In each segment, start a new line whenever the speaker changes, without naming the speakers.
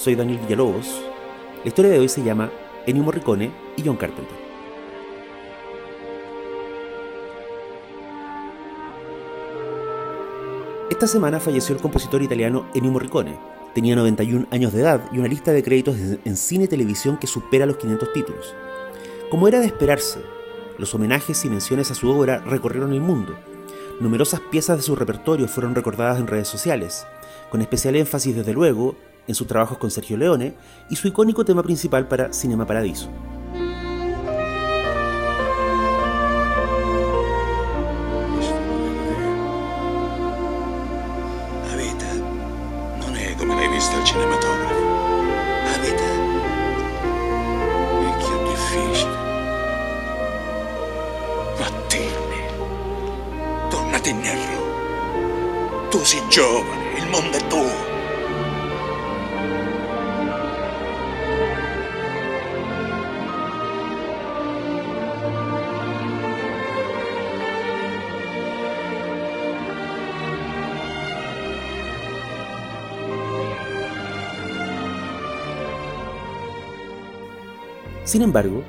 Soy Daniel Villalobos. La historia de hoy se llama Ennio Morricone y John Carpenter. Esta semana falleció el compositor italiano Ennio Morricone. Tenía 91 años de edad y una lista de créditos en cine y televisión que supera los 500 títulos. Como era de esperarse, los homenajes y menciones a su obra recorrieron el mundo. Numerosas piezas de su repertorio fueron recordadas en redes sociales, con especial énfasis desde luego en sus trabajos con Sergio Leone y su icónico tema principal para Cinema Paradiso.
La vita non è come l'hai vista al cinematografo. La vita è più difficile. Vattene. Tornati indietro. Tu sei giovane, il mondo è tuo.
Sin embargo,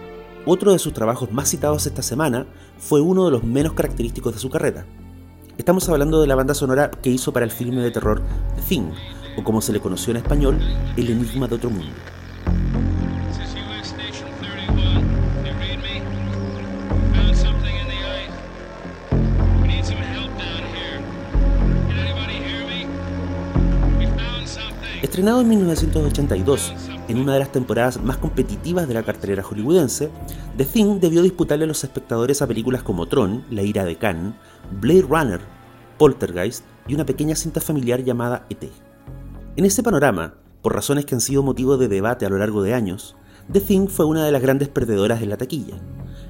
otro de sus trabajos más citados esta semana fue uno de los menos característicos de su carrera. Estamos hablando de la banda sonora que hizo para el filme de terror The Thing, o como se le conoció en español, El Enigma de Otro Mundo.
This is US Station 31. You read me? Found something in the ice. We need some help down here. Can anybody hear me? We found something.
Estrenado en 1982, en una de las temporadas más competitivas de la cartelera hollywoodense, The Thing debió disputarle a los espectadores a películas como Tron, La ira de Khan, Blade Runner, Poltergeist y una pequeña cinta familiar llamada ET. En ese panorama, por razones que han sido motivo de debate a lo largo de años, The Thing fue una de las grandes perdedoras en la taquilla.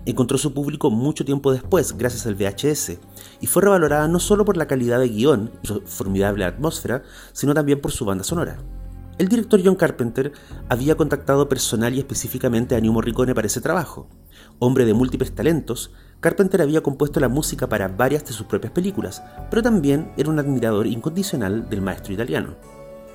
Encontró su público mucho tiempo después gracias al VHS y fue revalorada no solo por la calidad de guion y su formidable atmósfera, sino también por su banda sonora. El director John Carpenter había contactado personal y específicamente a Ennio Morricone para ese trabajo. Hombre de múltiples talentos, Carpenter había compuesto la música para varias de sus propias películas, pero también era un admirador incondicional del maestro italiano.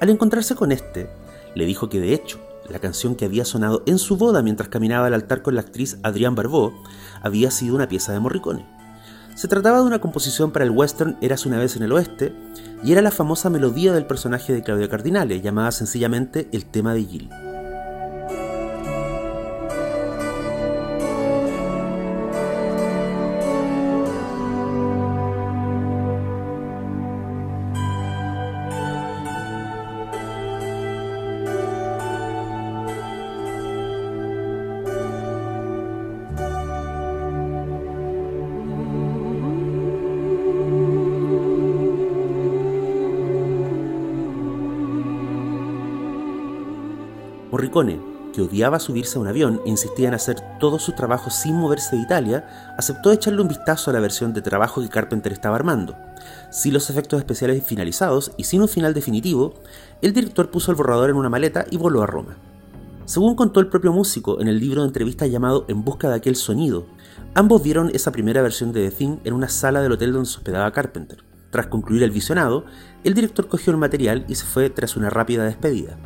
Al encontrarse con este, le dijo que de hecho, la canción que había sonado en su boda mientras caminaba al altar con la actriz Adrienne Barbeau había sido una pieza de Morricone. Se trataba de una composición para el western Eras una vez en el oeste, y era la famosa melodía del personaje de Claudio Cardinale, llamada sencillamente el tema de Gil. Morricone, que odiaba subirse a un avión e insistía en hacer todos sus trabajos sin moverse de Italia, aceptó echarle un vistazo a la versión de trabajo que Carpenter estaba armando. Sin los efectos especiales finalizados y sin un final definitivo, el director puso el borrador en una maleta y voló a Roma. Según contó el propio músico en el libro de entrevistas llamado En busca de aquel sonido, ambos vieron esa primera versión de The Thing en una sala del hotel donde se hospedaba Carpenter. Tras concluir el visionado, el director cogió el material y se fue tras una rápida despedida.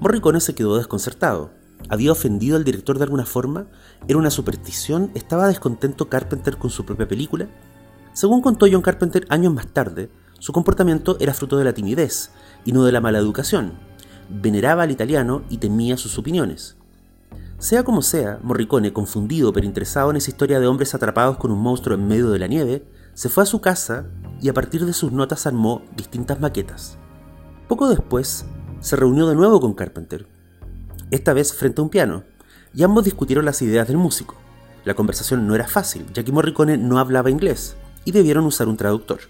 Morricone se quedó desconcertado. ¿Había ofendido al director de alguna forma? ¿Era una superstición? ¿Estaba descontento Carpenter con su propia película? Según contó John Carpenter años más tarde, su comportamiento era fruto de la timidez y no de la mala educación. Veneraba al italiano y temía sus opiniones. Sea como sea, Morricone, confundido pero interesado en esa historia de hombres atrapados con un monstruo en medio de la nieve, se fue a su casa y a partir de sus notas armó distintas maquetas. Poco después, se reunió de nuevo con Carpenter. esta vez frente a un piano, y ambos discutieron las ideas del músico. La conversación no era fácil, ya que Morricone no hablaba inglés, y debieron usar un traductor.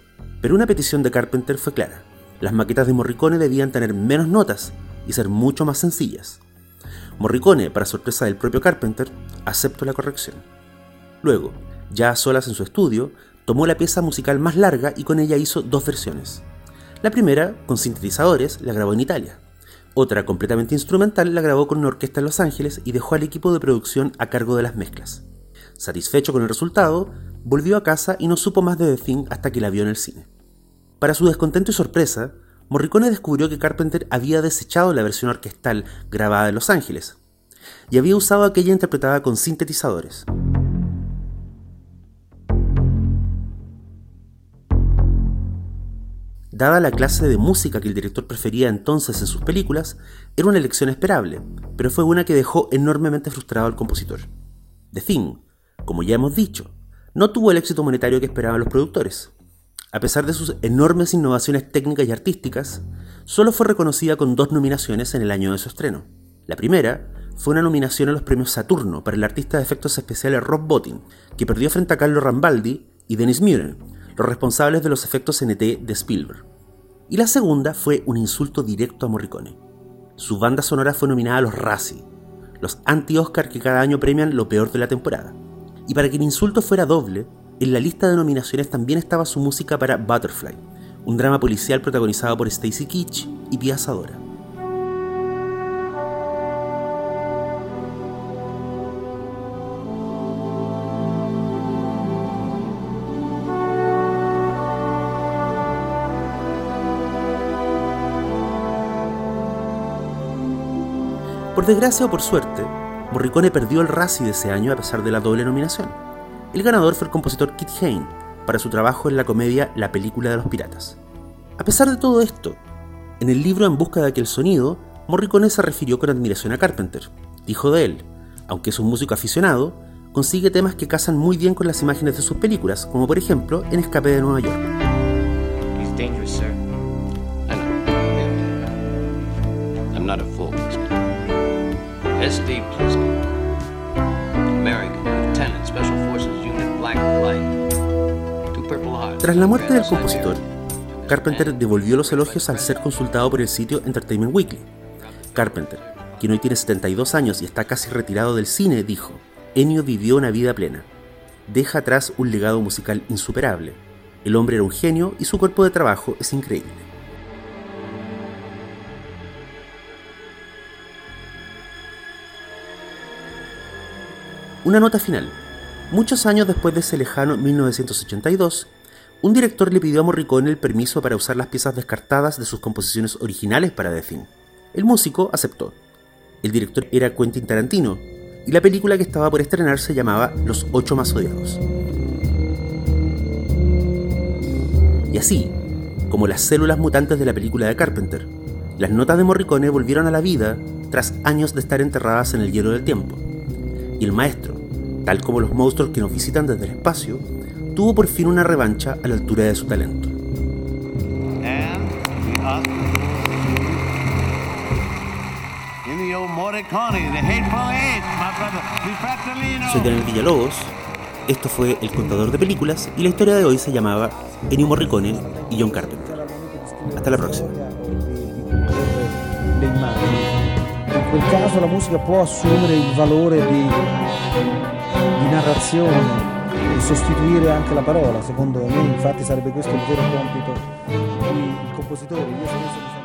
Pero una petición de Carpenter fue clara. Las maquetas de Morricone debían tener menos notas y ser mucho más sencillas. Morricone, para sorpresa del propio Carpenter, aceptó la corrección. Luego, ya a solas en su estudio, tomó la pieza musical más larga y con ella hizo dos versiones. La primera, con sintetizadores, la grabó en Italia. Otra, completamente instrumental, la grabó con una orquesta en Los Ángeles y dejó al equipo de producción a cargo de las mezclas. Satisfecho con el resultado, volvió a casa y no supo más de The Thing hasta que la vio en el cine. Para su descontento y sorpresa, Morricone descubrió que Carpenter había desechado la versión orquestal grabada en Los Ángeles y había usado aquella interpretada con sintetizadores. Dada la clase de música que el director prefería entonces en sus películas, era una elección esperable, pero fue una que dejó enormemente frustrado al compositor. The Thing, como ya hemos dicho, no tuvo el éxito monetario que esperaban los productores. A pesar de sus enormes innovaciones técnicas y artísticas, solo fue reconocida con dos nominaciones en el año de su estreno. La primera fue una nominación a los premios Saturno para el artista de efectos especiales Rob Bottin, que perdió frente a Carlo Rambaldi y Dennis Muren, los responsables de los efectos NT de Spielberg. Y la segunda fue un insulto directo a Morricone. Su banda sonora fue nominada a los Razzie, los anti-Oscar que cada año premian lo peor de la temporada. Y para que el insulto fuera doble, en la lista de nominaciones también estaba su música para Butterfly, un drama policial protagonizado por Stacy Keach y Pia Sadora. Por desgracia o por suerte, Morricone perdió el Razzie de ese año a pesar de la doble nominación. El ganador fue el compositor Kit Hain para su trabajo en la comedia La película de los piratas. A pesar de todo esto, en el libro En busca de aquel sonido, Morricone se refirió con admiración a Carpenter. Dijo de él, aunque es un músico aficionado, consigue temas que casan muy bien con las imágenes de sus películas, como por ejemplo en Escape de Nueva York.
S.D. American Lieutenant Special Forces Unit Black.
Tras la muerte del compositor, Carpenter devolvió los elogios al ser consultado por el sitio Entertainment Weekly. Carpenter, quien hoy tiene 72 años y está casi retirado del cine, dijo, Ennio vivió una vida plena. Deja atrás un legado musical insuperable. El hombre era un genio y su cuerpo de trabajo es increíble. Una nota final. Muchos años después de ese lejano 1982, un director le pidió a Morricone el permiso para usar las piezas descartadas de sus composiciones originales para The Thing. El músico aceptó. El director era Quentin Tarantino, y la película que estaba por estrenar se llamaba Los Ocho Más Odiados. Y así, como las células mutantes de la película de Carpenter, las notas de Morricone volvieron a la vida tras años de estar enterradas en el hielo del tiempo. Y el maestro, tal como los monstruos que nos visitan desde el espacio, tuvo por fin una revancha a la altura de su talento. Soy Daniel Villalobos, esto fue El Contador de Películas y la historia de hoy se llamaba Ennio Morricone y John Carpenter. Hasta la próxima.
Quel caso la musica può assumere il valore di, di narrazione e sostituire anche la parola. Secondo me infatti sarebbe questo il vero compito del compositore.